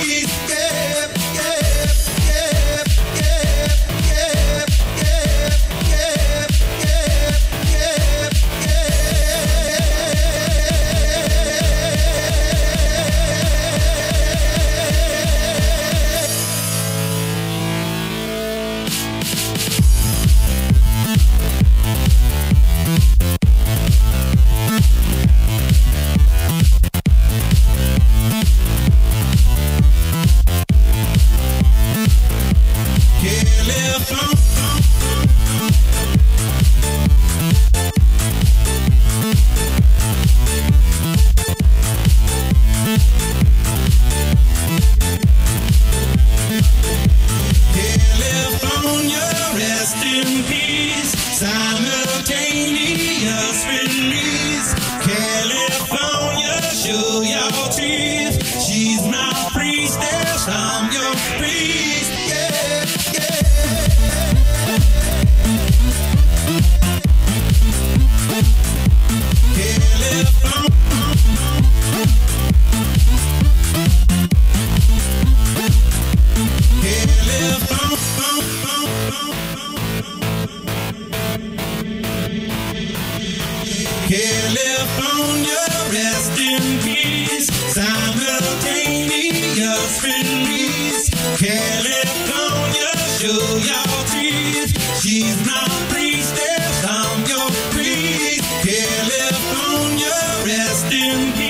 California, she's, she's not three I'm your priest. California, rest in peace.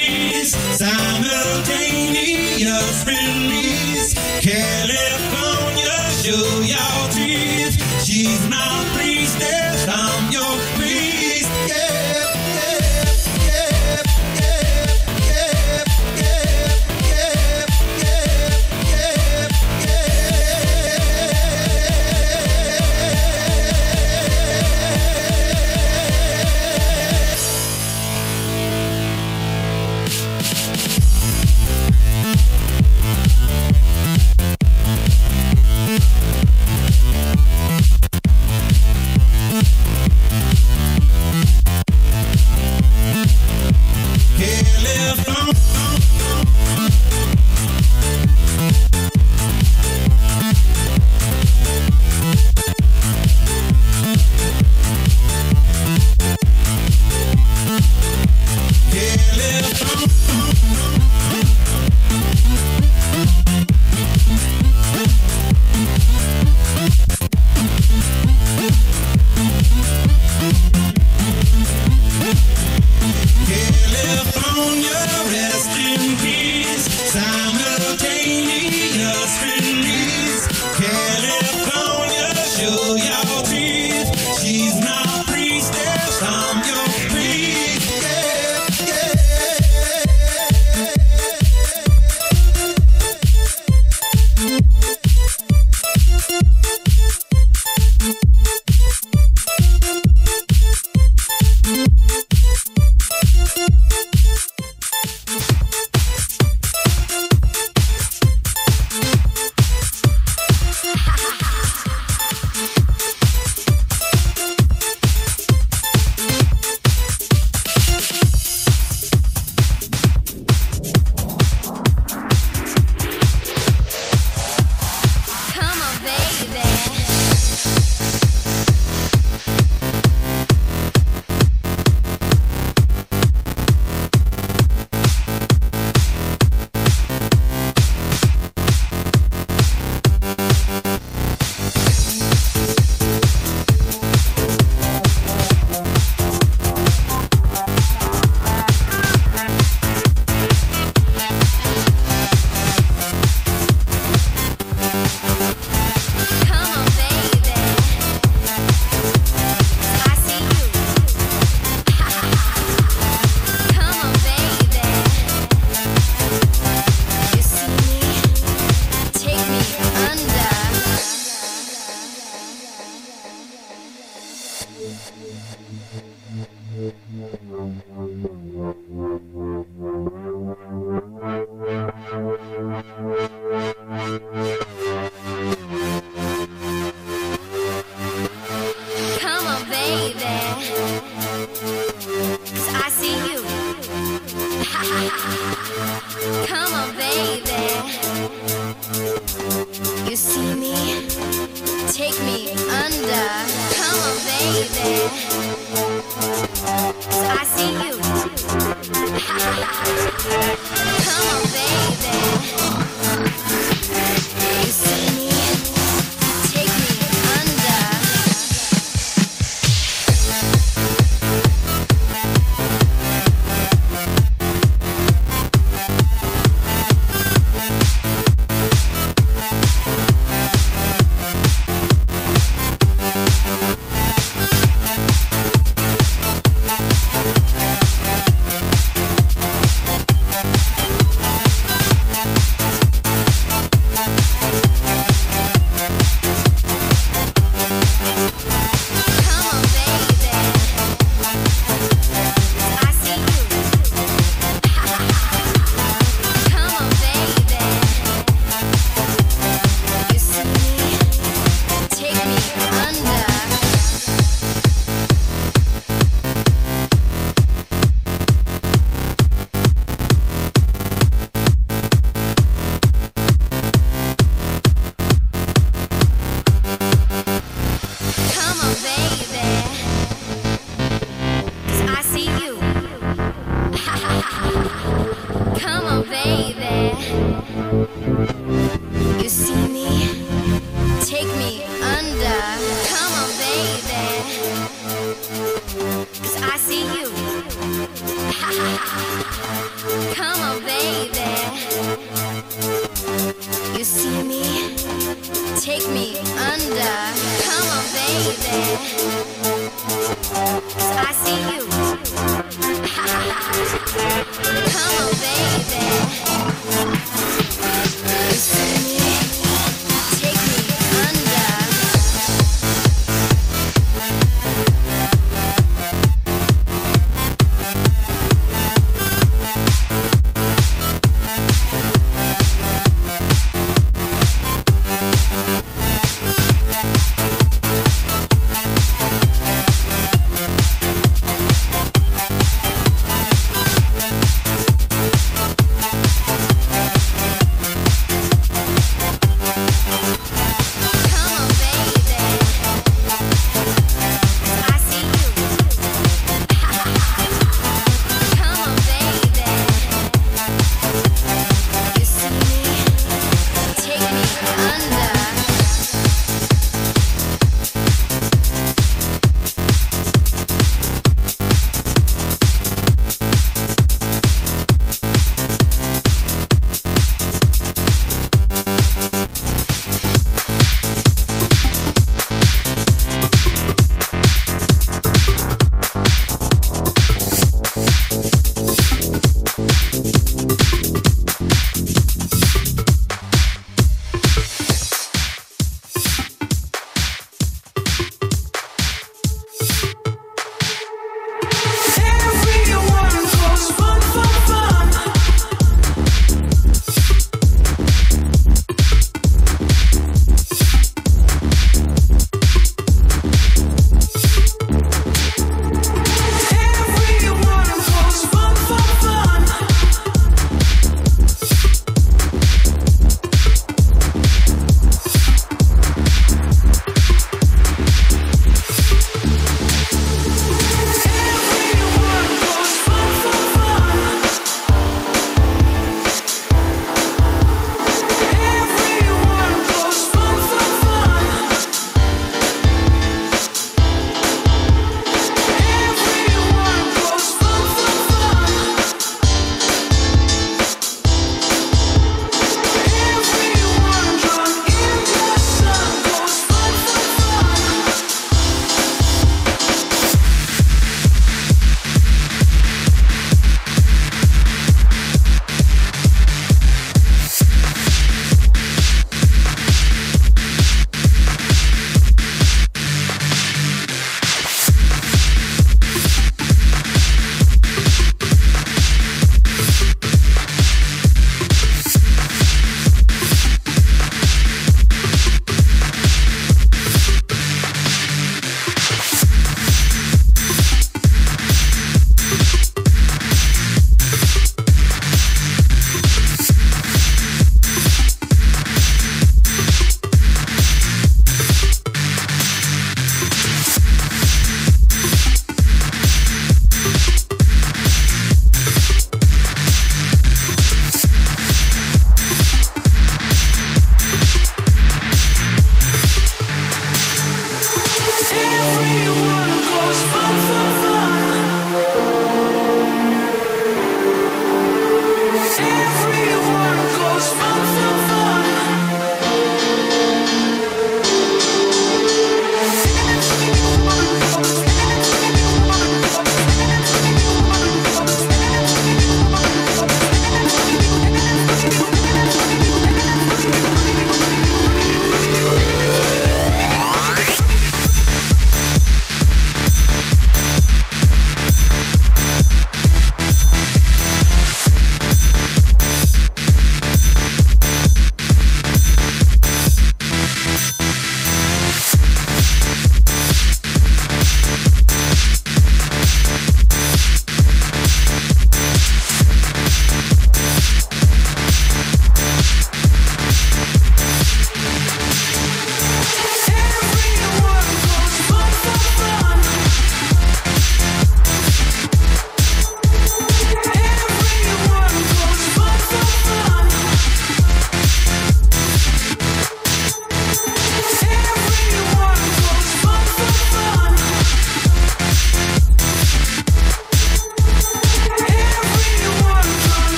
you.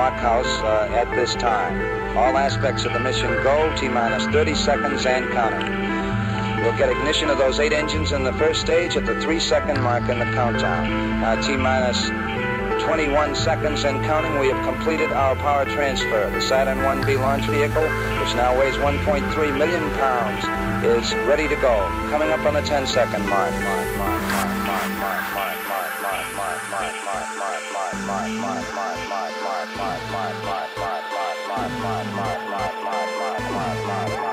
Blockhouse uh, at this time. All aspects of the mission go, T minus 30 seconds and counting. We'll get ignition of those eight engines in the first stage at the three second mark in the countdown. Now, T minus 21 seconds and counting, we have completed our power transfer. The Saturn 1B launch vehicle, which now weighs 1.3 million pounds, is ready to go. Coming up on the 10 second mark. mark, mark, mark, mark, Bye. Bye. Bye.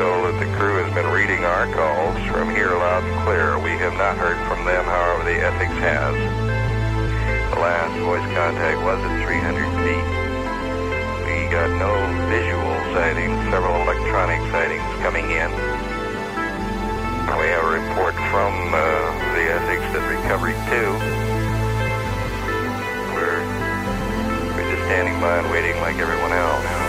Told that the crew has been reading our calls from here loud and clear. We have not heard from them, however, the Essex has. The last voice contact was at 300 feet. We got no visual sightings, several electronic sightings coming in. We have a report from uh, the Essex that recovery two. We're, we're just standing by and waiting like everyone else.